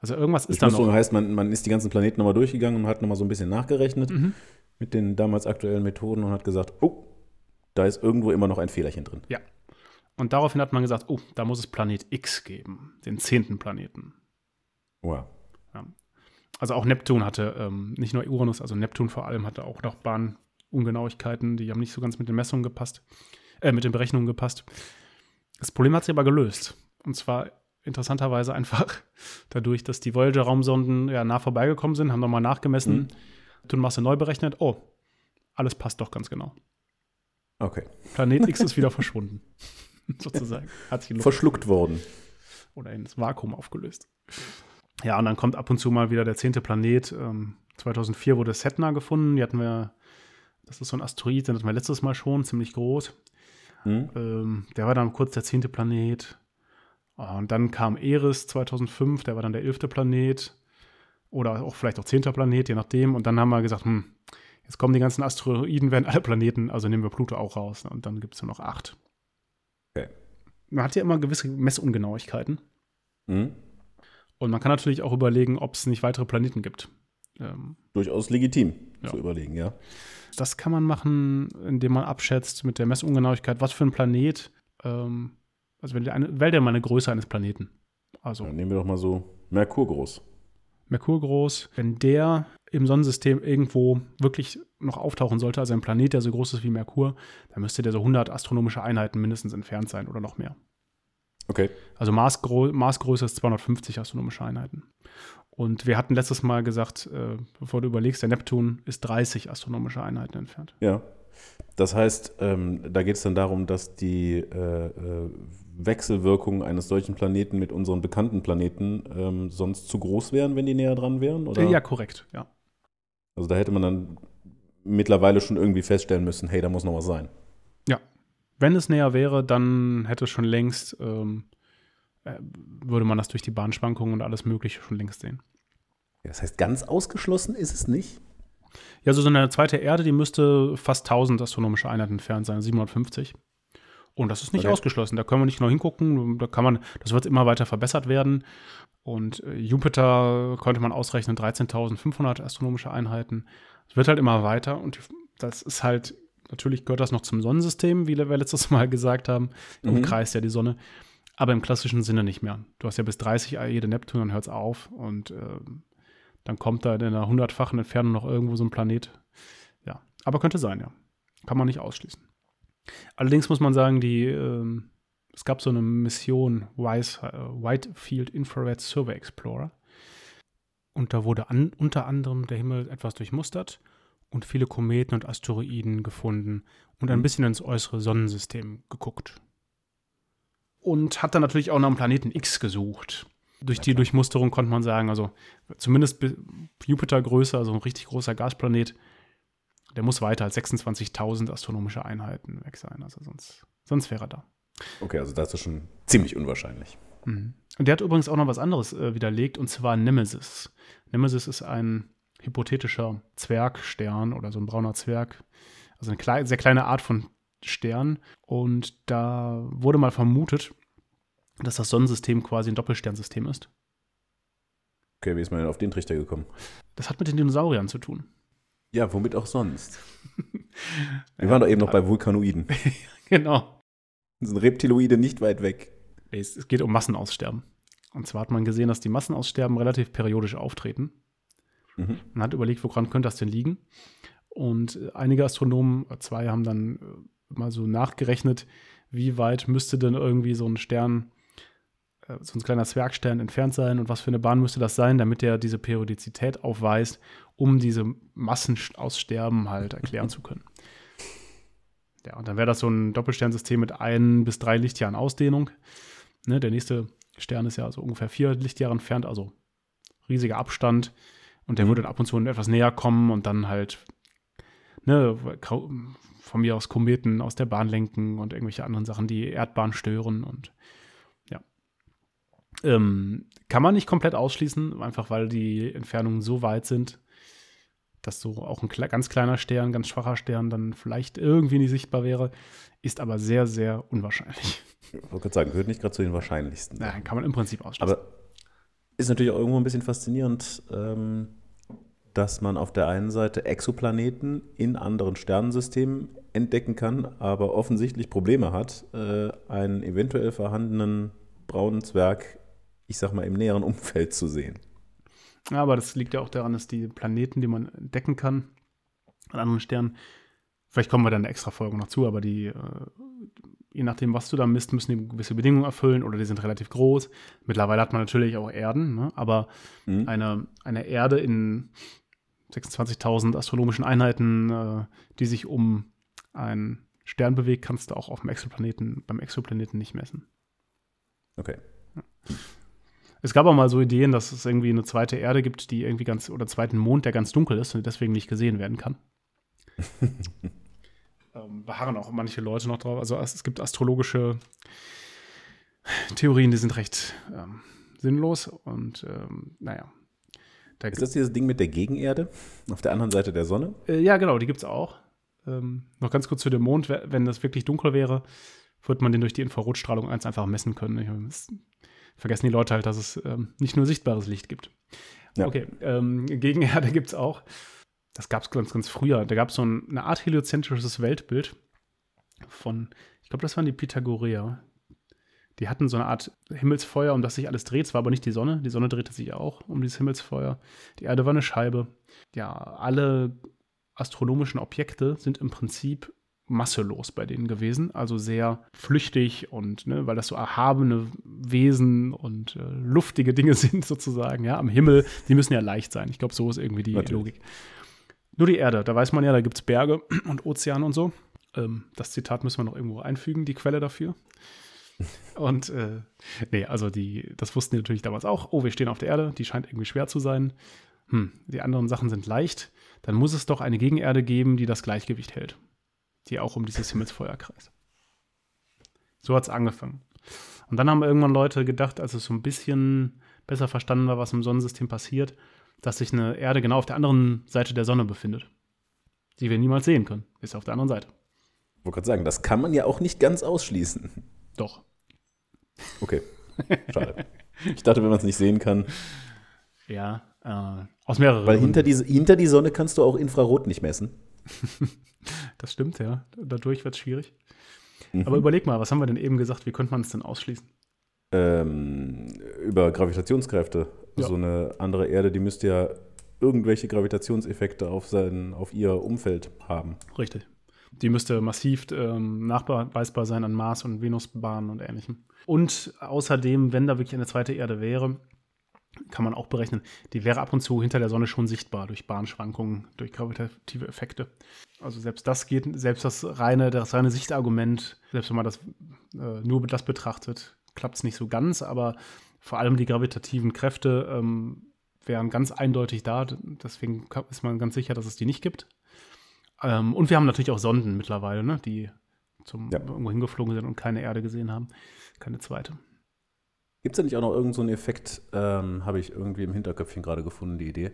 Also irgendwas ist da noch. heißt, man, man ist die ganzen Planeten nochmal durchgegangen und hat nochmal so ein bisschen nachgerechnet Mhm. mit den damals aktuellen Methoden und hat gesagt, oh, da ist irgendwo immer noch ein Fehlerchen drin. Und daraufhin hat man gesagt, oh, da muss es Planet X geben, den zehnten Planeten. Wow. Also auch Neptun hatte, ähm, nicht nur Uranus, also Neptun vor allem hatte auch noch Bahnungenauigkeiten, die haben nicht so ganz mit den Messungen gepasst, äh, mit den Berechnungen gepasst. Das Problem hat sich aber gelöst. Und zwar interessanterweise einfach dadurch, dass die Voyager-Raumsonden ja nah vorbeigekommen sind, haben nochmal nachgemessen, Mhm. Neptunmasse neu berechnet. Oh, alles passt doch ganz genau. Okay. Planet X ist wieder verschwunden. Sozusagen. Hat sich Verschluckt worden. oder ins Vakuum aufgelöst. Ja, und dann kommt ab und zu mal wieder der zehnte Planet. Ähm, 2004 wurde Setna gefunden. Die hatten wir, das ist so ein Asteroid, den hatten wir letztes Mal schon, ziemlich groß. Hm? Ähm, der war dann kurz der zehnte Planet. Ah, Und dann kam Eris 2005, der war dann der elfte Planet. oder auch vielleicht auch zehnter Planet, je nachdem. Und dann haben wir gesagt, hm, jetzt kommen die ganzen Asteroiden, werden alle Planeten, also nehmen wir Pluto auch raus. Und dann gibt es nur noch acht. Okay. Man hat ja immer gewisse Messungenauigkeiten. Mhm. Und man kann natürlich auch überlegen, ob es nicht weitere Planeten gibt. Ähm, Durchaus legitim Ja. zu überlegen, ja. das kann man machen, indem man abschätzt mit der Messungenauigkeit, was für ein Planet, ähm, also wenn der eine, wähl dir mal eine Größe eines Planeten. Also Dann nehmen wir doch mal so Merkur groß. Merkur groß, wenn der im Sonnensystem irgendwo wirklich noch auftauchen sollte, also ein Planet, der so groß ist wie Merkur, dann müsste der so 100 astronomische Einheiten mindestens entfernt sein oder noch mehr. Okay. Also Marsgrö Marsgröße ist 250 astronomische Einheiten. Und wir hatten letztes Mal gesagt, äh, bevor du überlegst, der Neptun ist 30 astronomische Einheiten entfernt. Ja. Das heißt, ähm, da geht es dann darum, dass die äh, äh, Wechselwirkungen eines solchen Planeten mit unseren bekannten Planeten ähm, sonst zu groß wären, wenn die näher dran wären? Oder? Äh, ja, korrekt, ja. Also da hätte man dann mittlerweile schon irgendwie feststellen müssen, hey, da muss noch was sein. Wenn es näher wäre, dann hätte schon längst, ähm, äh, würde man das durch die Bahnschwankungen und alles Mögliche schon längst sehen. Ja, Das heißt, ganz ausgeschlossen ist es nicht? Ja, so eine zweite Erde, die müsste fast 1000 astronomische Einheiten entfernt sein, 750. Und das ist nicht Okay. ausgeschlossen. Da können wir nicht genau hingucken. Da kann man, das wird immer weiter verbessert werden. Und äh, Jupiter konnte man ausrechnen, 13.500 astronomische Einheiten. Es wird halt immer weiter. Und das ist halt, natürlich gehört das noch zum Sonnensystem, wie wir letztes Mal gesagt haben. Mhm. Umkreist ja die Sonne. Aber im klassischen Sinne nicht mehr. Du hast ja bis 30 jede Neptun, dann hört es auf. Und ähm, dann kommt da in einer hundertfachen Entfernung noch irgendwo so ein Planet. Ja, aber könnte sein, ja. Kann man nicht ausschließen. Allerdings muss man sagen, die, ähm, es gab so eine Mission Wise, äh, Whitefield Infrared Survey Explorer. Und da wurde an, unter anderem der Himmel etwas durchmustert und viele Kometen und Asteroiden gefunden und ein Mhm. bisschen ins äußere Sonnensystem geguckt. Und hat dann natürlich auch nach dem Planeten X gesucht. Durch die. Durchmusterung konnte man sagen, also zumindest Jupiter-Größe, also ein richtig großer Gasplanet, der muss weiter als 26.000 astronomische Einheiten weg sein. Also sonst, sonst wäre er da. Okay, also das ist schon ziemlich unwahrscheinlich. Mhm. Und der hat übrigens auch noch was anderes äh, widerlegt, und zwar Nemesis. Nemesis ist ein hypothetischer Zwergstern oder so ein brauner Zwerg. Also eine klei sehr kleine Art von Stern. Und da wurde mal vermutet, dass das Sonnensystem quasi ein Doppelsternsystem ist. Okay, wie ist man denn auf den Trichter gekommen? Das hat mit den Dinosauriern zu tun. Ja, womit auch sonst? Wir waren doch eben noch bei Vulkanoiden. Genau. Sind Reptiloide nicht weit weg. Es, es geht um Massenaussterben. Und zwar hat man gesehen, dass die Massenaussterben relativ periodisch auftreten. Mhm. Man hat überlegt, woran könnte das denn liegen? Und einige Astronomen, zwei, haben dann äh, mal so nachgerechnet, wie weit müsste denn irgendwie so ein Stern, äh, so ein kleiner Zwergstern entfernt sein und was für eine Bahn müsste das sein, damit er diese Periodizität aufweist, um diese Massenaussterben halt erklären zu können. Ja, und dann wäre das so ein Doppelsternsystem mit ein bis drei Lichtjahren Ausdehnung. Ne, der nächste Stern ist ja so ungefähr vier Lichtjahre entfernt, also riesiger Abstand. Und der Mhm. würde dann ab und zu etwas näher kommen und dann halt, ne, von mir aus Kometen aus der Bahn lenken und irgendwelche anderen Sachen, die Erdbahn stören und ja. Ähm, kann man nicht komplett ausschließen, einfach weil die Entfernungen so weit sind, dass so auch ein ganz kleiner Stern, ganz schwacher Stern dann vielleicht irgendwie nicht sichtbar wäre, ist aber sehr, sehr unwahrscheinlich. Ich wollte gerade sagen, gehört nicht gerade zu den wahrscheinlichsten. Nein, kann man im Prinzip ausschließen. Aber ist natürlich auch irgendwo ein bisschen faszinierend, ähm, dass man auf der einen Seite Exoplaneten in anderen Sternensystemen entdecken kann, aber offensichtlich Probleme hat, äh, einen eventuell vorhandenen braunen Zwerg, ich sag mal, im näheren Umfeld zu sehen. Ja, aber das liegt ja auch daran, dass die Planeten, die man entdecken kann, an anderen Sternen, vielleicht kommen wir dann in der extra Folge noch zu, aber die, äh, je nachdem, was du da misst, müssen die gewisse Bedingungen erfüllen oder die sind relativ groß. Mittlerweile hat man natürlich auch Erden, ne? aber Mhm. eine, eine Erde in 26.000 astronomischen Einheiten, äh, die sich um einen Stern bewegt, kannst du auch auf dem Exoplaneten, beim Exoplaneten nicht messen. Okay. Es gab auch mal so Ideen, dass es irgendwie eine zweite Erde gibt, die irgendwie ganz, oder einen zweiten Mond, der ganz dunkel ist und deswegen nicht gesehen werden kann. ähm, beharren auch manche Leute noch drauf. Also es, es gibt astrologische Theorien, die sind recht ähm, sinnlos und ähm, naja. Da Ist das dieses Ding mit der Gegenerde auf der anderen Seite der Sonne? Äh, ja, genau, die gibt es auch. Ähm, noch ganz kurz zu dem Mond. Wenn das wirklich dunkel wäre, würde man den durch die Infrarotstrahlung 1 einfach messen können. Es, vergessen die Leute halt, dass es ähm, nicht nur sichtbares Licht gibt. Ja. Okay, ähm, Gegenerde gibt es auch. Das gab es ganz, ganz früher. Da gab es so ein, eine Art heliozentrisches Weltbild von, ich glaube, das waren die Pythagoreer. Die hatten so eine Art Himmelsfeuer, um das sich alles dreht. Es war aber nicht die Sonne. Die Sonne drehte sich auch um dieses Himmelsfeuer. Die Erde war eine Scheibe. Ja, alle astronomischen Objekte sind im Prinzip masselos bei denen gewesen, also sehr flüchtig und ne, weil das so erhabene Wesen und äh, luftige Dinge sind sozusagen, ja, am Himmel, die müssen ja leicht sein. Ich glaube, so ist irgendwie die Natürlich. Logik. Nur die Erde, da weiß man ja, da gibt es Berge und Ozeane und so. Ähm, das Zitat müssen wir noch irgendwo einfügen, die Quelle dafür. Und äh, nee, also die, das wussten die natürlich damals auch. Oh, wir stehen auf der Erde, die scheint irgendwie schwer zu sein. Hm, die anderen Sachen sind leicht. Dann muss es doch eine Gegenerde geben, die das Gleichgewicht hält. Die auch um dieses Himmelsfeuer kreist. So hat es angefangen. Und dann haben irgendwann Leute gedacht, als es so ein bisschen besser verstanden war, was im Sonnensystem passiert, dass sich eine Erde genau auf der anderen Seite der Sonne befindet. Die wir niemals sehen können. Ist auf der anderen Seite. Ich wollte gerade sagen, das kann man ja auch nicht ganz ausschließen. Doch. Okay, schade. Ich dachte, wenn man es nicht sehen kann, Ja, äh, aus mehreren weil Gründen. hinter die, hinter die Sonne kannst du auch Infrarot nicht messen. Das stimmt, ja. Dadurch wird es schwierig. Mhm. Aber überleg mal, was haben wir denn eben gesagt? Wie könnte man es denn ausschließen? ähm, über Gravitationskräfte. Ja. So eine andere Erde, die müsste ja irgendwelche Gravitationseffekte auf, sein, auf ihr Umfeld haben. Richtig. Die müsste massiv ähm, nachweisbar sein an Mars- und Venusbahnen und ähnlichem. Und außerdem, wenn da wirklich eine zweite Erde wäre, kann man auch berechnen, die wäre ab und zu hinter der Sonne schon sichtbar durch Bahnschwankungen, durch gravitative Effekte. Also selbst das geht, selbst das reine, das reine Sichtargument, selbst wenn man das äh, nur das betrachtet, klappt es nicht so ganz, aber vor allem die gravitativen Kräfte ähm, wären ganz eindeutig da. Deswegen ist man ganz sicher, dass es die nicht gibt. Ähm, und wir haben natürlich auch Sonden mittlerweile, ne, die zum Ja. irgendwo hingeflogen sind und keine Erde gesehen haben. Keine zweite. Gibt es da nicht auch noch irgendeinen so einen Effekt, ähm, habe ich irgendwie im Hinterköpfchen gerade gefunden, die Idee.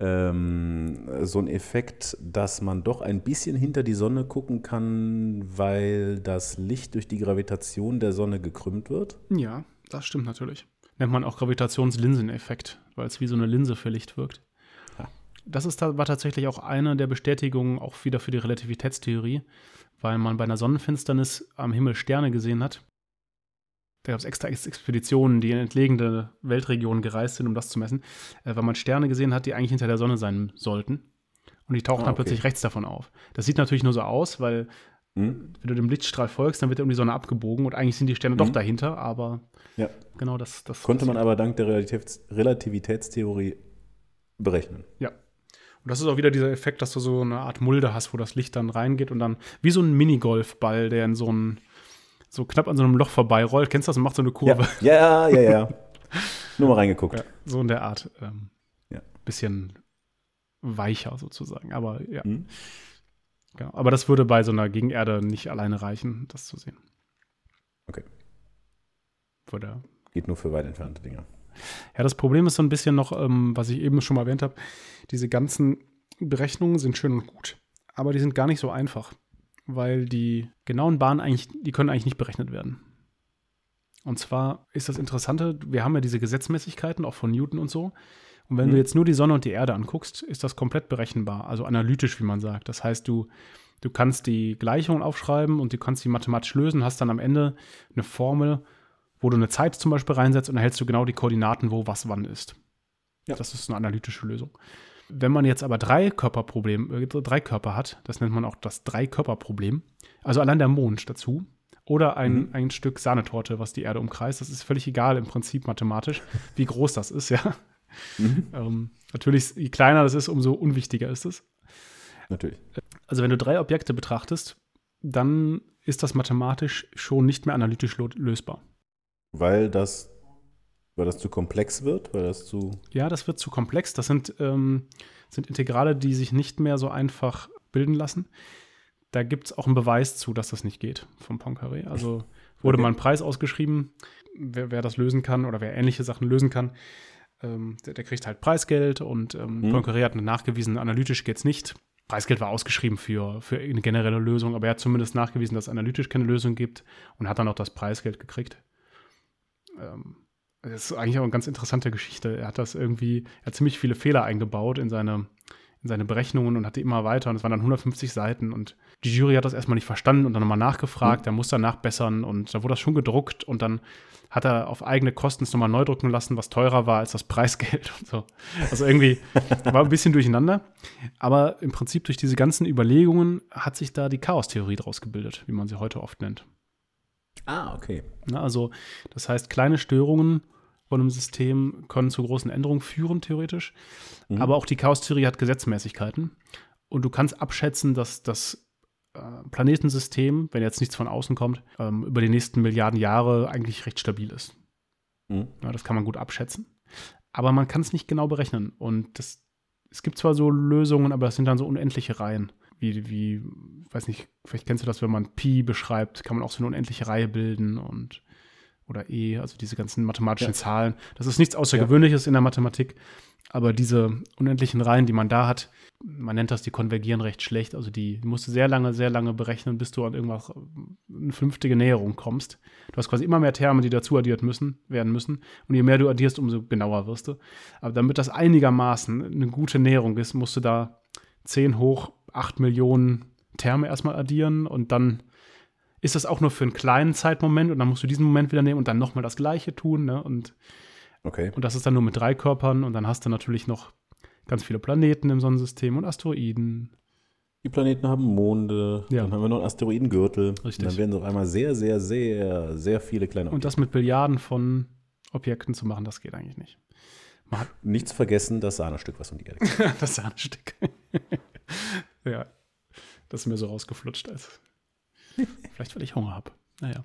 Ähm, so ein Effekt, dass man doch ein bisschen hinter die Sonne gucken kann, weil das Licht durch die Gravitation der Sonne gekrümmt wird. Ja, das stimmt natürlich. Nennt man auch Gravitationslinseneffekt, weil es wie so eine Linse für Licht wirkt. Das ist, war tatsächlich auch eine der Bestätigungen auch wieder für die Relativitätstheorie, weil man bei einer Sonnenfinsternis am Himmel Sterne gesehen hat. Da gab es extra Ex- Expeditionen, die in entlegene Weltregionen gereist sind, um das zu messen, äh, weil man Sterne gesehen hat, die eigentlich hinter der Sonne sein sollten. Und die tauchen Ah, dann okay. plötzlich rechts davon auf. Das sieht natürlich nur so aus, weil Hm? wenn du dem Lichtstrahl folgst, dann wird er um die Sonne abgebogen und eigentlich sind die Sterne doch Mhm. dahinter, aber Ja. genau das. das Konnte man passiert. aber dank der Relativitäts Relativitätstheorie berechnen. Und das ist auch wieder dieser Effekt, dass du so eine Art Mulde hast, wo das Licht dann reingeht und dann wie so ein Minigolfball, der in so ein so knapp an so einem Loch vorbei rollt. Kennst du das und macht so eine Kurve? Ja, ja, ja, ja. Nur mal reingeguckt. Ja, so in der Art. Ähm, Ja. Bisschen weicher sozusagen. Aber ja, Hm? genau. Aber das würde bei so einer Gegenerde nicht alleine reichen, das zu sehen. Okay. Würde Geht nur für weit entfernte Dinge. Ja, das Problem ist so ein bisschen noch, ähm, was ich eben schon mal erwähnt habe, diese ganzen Berechnungen sind schön und gut, aber die sind gar nicht so einfach, weil die genauen Bahnen eigentlich, die können eigentlich nicht berechnet werden. Und zwar ist das Interessante, wir haben ja diese Gesetzmäßigkeiten, auch von Newton und so. Und wenn Mhm. du jetzt nur die Sonne und die Erde anguckst, ist das komplett berechenbar, also analytisch, wie man sagt. Das heißt, du, du kannst die Gleichungen aufschreiben und du kannst die mathematisch lösen, hast dann am Ende eine Formel, wo du eine Zeit zum Beispiel reinsetzt und dann hältst du genau die Koordinaten, wo was wann ist. Ja. Das ist eine analytische Lösung. Wenn man jetzt aber drei Körperproblem, äh, drei Körper hat, das nennt man auch das Drei-Körper-Problem, also allein der Mond dazu, oder ein, Mhm. ein Stück Sahnetorte, was die Erde umkreist, das ist völlig egal im Prinzip mathematisch, wie groß das ist, ja. Mhm. Ähm, natürlich, je kleiner das ist, umso unwichtiger ist es. Natürlich. Also wenn du drei Objekte betrachtest, dann ist das mathematisch schon nicht mehr analytisch lösbar. Weil das, weil das zu komplex wird, weil das zu. Ja, das wird zu komplex. Das sind, ähm, sind Integrale, die sich nicht mehr so einfach bilden lassen. Da gibt es auch einen Beweis zu, dass das nicht geht vom Poincaré. Also wurde Okay. mal ein Preis ausgeschrieben, wer, wer das lösen kann oder wer ähnliche Sachen lösen kann. Ähm, der, der, kriegt halt Preisgeld und ähm, mhm. Poincaré hat nachgewiesen, analytisch geht es nicht. Preisgeld war ausgeschrieben für, für eine generelle Lösung, aber er hat zumindest nachgewiesen, dass es analytisch keine Lösung gibt und hat dann auch das Preisgeld gekriegt. Ähm, das ist eigentlich auch eine ganz interessante Geschichte. Er hat das irgendwie, er hat ziemlich viele Fehler eingebaut in seine, in seine Berechnungen und hatte immer weiter und es waren dann 150 Seiten und die Jury hat das erstmal nicht verstanden und dann nochmal nachgefragt, mhm. er muss dann nachbessern und da wurde das schon gedruckt und dann hat er auf eigene Kosten es nochmal neu drucken lassen, was teurer war als das Preisgeld und so. Also irgendwie war ein bisschen durcheinander. Aber im Prinzip durch diese ganzen Überlegungen hat sich da die Chaostheorie draus gebildet, wie man sie heute oft nennt. Ah, okay. Na, also, das heißt, kleine Störungen von einem System können zu großen Änderungen führen, theoretisch. Mhm. Aber auch die Chaostheorie hat Gesetzmäßigkeiten. Und du kannst abschätzen, dass das äh, Planetensystem, wenn jetzt nichts von außen kommt, ähm, über die nächsten Milliarden Jahre eigentlich recht stabil ist. Mhm. Ja, das kann man gut abschätzen. Aber man kann es nicht genau berechnen. Und das, es gibt zwar so Lösungen, aber es sind dann so unendliche Reihen. Wie, wie, weiß nicht, vielleicht kennst du das, wenn man Pi beschreibt, kann man auch so eine unendliche Reihe bilden und oder E, also diese ganzen mathematischen ja. Zahlen. Das ist nichts Außergewöhnliches ja. in der Mathematik, aber diese unendlichen Reihen, die man da hat, man nennt das, die konvergieren recht schlecht. Also die, musst du sehr lange, sehr lange berechnen, bis du an irgendwas, eine fünftige Näherung kommst. Du hast quasi immer mehr Terme, die dazu addiert müssen, werden müssen. Und je mehr du addierst, umso genauer wirst du. Aber damit das einigermaßen eine gute Näherung ist, musst du da 10 hoch 8 Millionen Terme erstmal addieren und dann ist das auch nur für einen kleinen Zeitmoment und dann musst du diesen Moment wieder nehmen und dann nochmal das Gleiche tun. Ne? Und, okay. und das ist dann nur mit drei Körpern und dann hast du natürlich noch ganz viele Planeten im Sonnensystem und Asteroiden. Die Planeten haben Monde, ja. dann haben wir noch einen Asteroidengürtel. Richtig. Und dann werden es auf einmal sehr, sehr, sehr, sehr viele kleine Objekte. Und das mit Billiarden von Objekten zu machen, das geht eigentlich nicht. Nichts vergessen, das Sahnestück, was um die Erde geht. das Sahnestück. Ja, das ist mir so rausgeflutscht. Als Vielleicht, weil ich Hunger habe. Naja.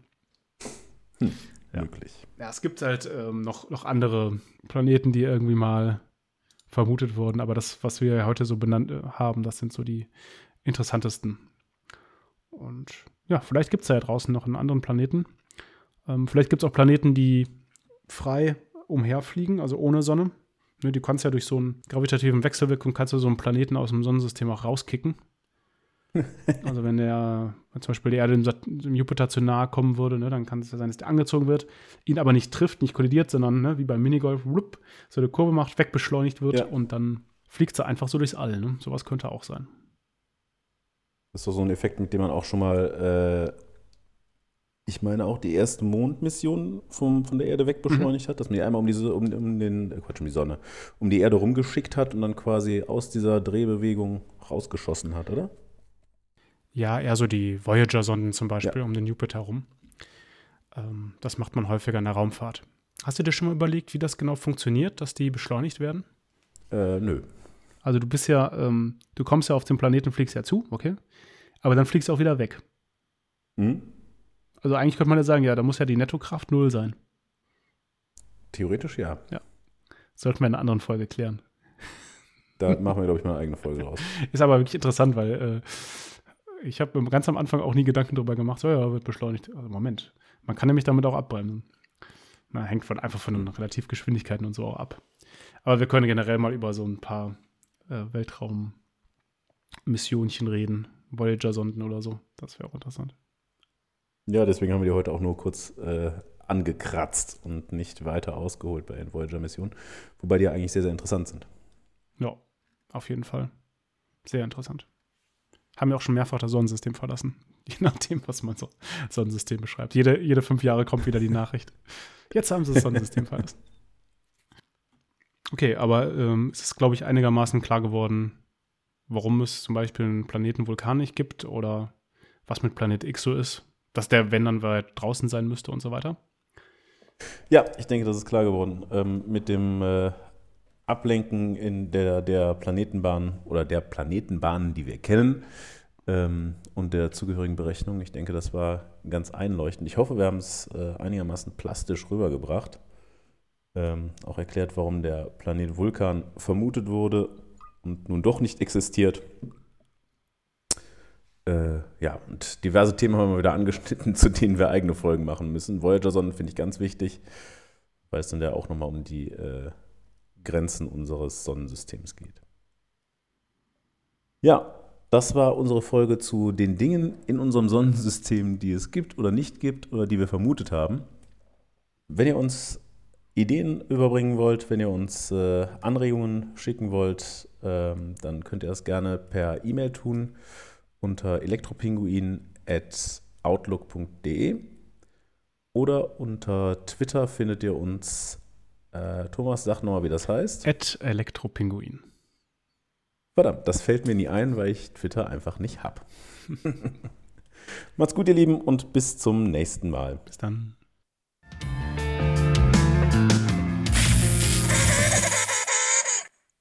Hm, ja. Möglich. Ja, es gibt halt ähm, noch, noch andere Planeten, die irgendwie mal vermutet wurden, aber das, was wir heute so benannt äh, haben, das sind so die interessantesten. Und ja, vielleicht gibt es ja draußen noch einen anderen Planeten. Ähm, vielleicht gibt es auch Planeten, die frei umherfliegen, also ohne Sonne. Ne, du kannst ja durch so einen gravitativen Wechselwirkung kannst du so einen Planeten aus dem Sonnensystem auch rauskicken. also wenn der wenn zum Beispiel die Erde dem, Jupiter zu nahe kommen würde, ne, dann kann es ja sein, dass der angezogen wird, ihn aber nicht trifft, nicht kollidiert, sondern ne, wie beim Minigolf, whoop, so eine Kurve macht, wegbeschleunigt wird ja. und dann fliegt sie einfach so durchs All. Ne? Sowas könnte auch sein. Das ist so ein Effekt, mit dem man auch schon mal, äh, ich meine auch die erste Mondmission vom, von der Erde wegbeschleunigt mhm. hat, dass man die einmal um diese, um, um den, äh, Quatsch, um die Sonne, um die Erde rumgeschickt hat und dann quasi aus dieser Drehbewegung rausgeschossen hat, oder? Ja, eher so die Voyager-Sonden zum Beispiel ja. um den Jupiter herum. Ähm, das macht man häufiger in der Raumfahrt. Hast du dir schon mal überlegt, wie das genau funktioniert, dass die beschleunigt werden? Äh, nö. Also du bist ja, ähm, du kommst ja auf den Planeten, fliegst ja zu, okay? Aber dann fliegst du auch wieder weg. Hm? Also eigentlich könnte man ja sagen, ja, da muss ja die Nettokraft null sein. Theoretisch ja. Ja. Sollten wir in einer anderen Folge klären. Da machen wir, glaube ich, mal eine eigene Folge raus. Ist aber wirklich interessant, weil äh, ich habe ganz am Anfang auch nie Gedanken darüber gemacht, so ja, wird beschleunigt. Also Moment, man kann nämlich damit auch abbremsen. Na, hängt von, einfach von den Relativgeschwindigkeiten und so auch ab. Aber wir können generell mal über so ein paar äh, Weltraummissionchen reden. Voyager-Sonden oder so. Das wäre auch interessant. Ja, deswegen haben wir die heute auch nur kurz äh, angekratzt und nicht weiter ausgeholt bei den Voyager-Missionen. Wobei die ja eigentlich sehr, sehr interessant sind. Ja, auf jeden Fall. Sehr interessant haben ja auch schon mehrfach das Sonnensystem verlassen. Je nachdem, was man so Sonnensystem beschreibt. Jede, jede fünf Jahre kommt wieder die Nachricht. Jetzt haben sie das Sonnensystem verlassen. Okay, aber ähm, es ist, glaube ich, einigermaßen klar geworden, warum es zum Beispiel einen Planeten Vulkan nicht gibt oder was mit Planet X so ist. Dass der, wenn dann weit draußen sein müsste und so weiter. Ja, ich denke, das ist klar geworden. Ähm, mit dem äh, Ablenken in der, der Planetenbahn oder der Planetenbahnen, die wir kennen ähm, und der zugehörigen Berechnung. Ich denke, das war ganz einleuchtend. Ich hoffe, wir haben es äh, einigermaßen plastisch rübergebracht. Ähm, auch erklärt, warum der Planet Vulkan vermutet wurde und nun doch nicht existiert. Äh, ja, und diverse Themen haben wir wieder angeschnitten, zu denen wir eigene Folgen machen müssen. Voyager-Sonnen finde ich ganz wichtig, weil es dann ja auch nochmal um die äh, Grenzen unseres Sonnensystems geht. Ja, das war unsere Folge zu den Dingen in unserem Sonnensystem, die es gibt oder nicht gibt oder die wir vermutet haben. Wenn ihr uns Ideen überbringen wollt, wenn ihr uns äh, Anregungen schicken wollt, ähm, dann könnt ihr das gerne per E-Mail tun unter elektropinguin.outlook.de oder unter Twitter findet ihr uns. Äh, Thomas, sag nochmal, wie das heißt. At Elektropinguin. Verdammt, das fällt mir nie ein, weil ich Twitter einfach nicht habe. Macht's gut, ihr Lieben, und bis zum nächsten Mal. Bis dann.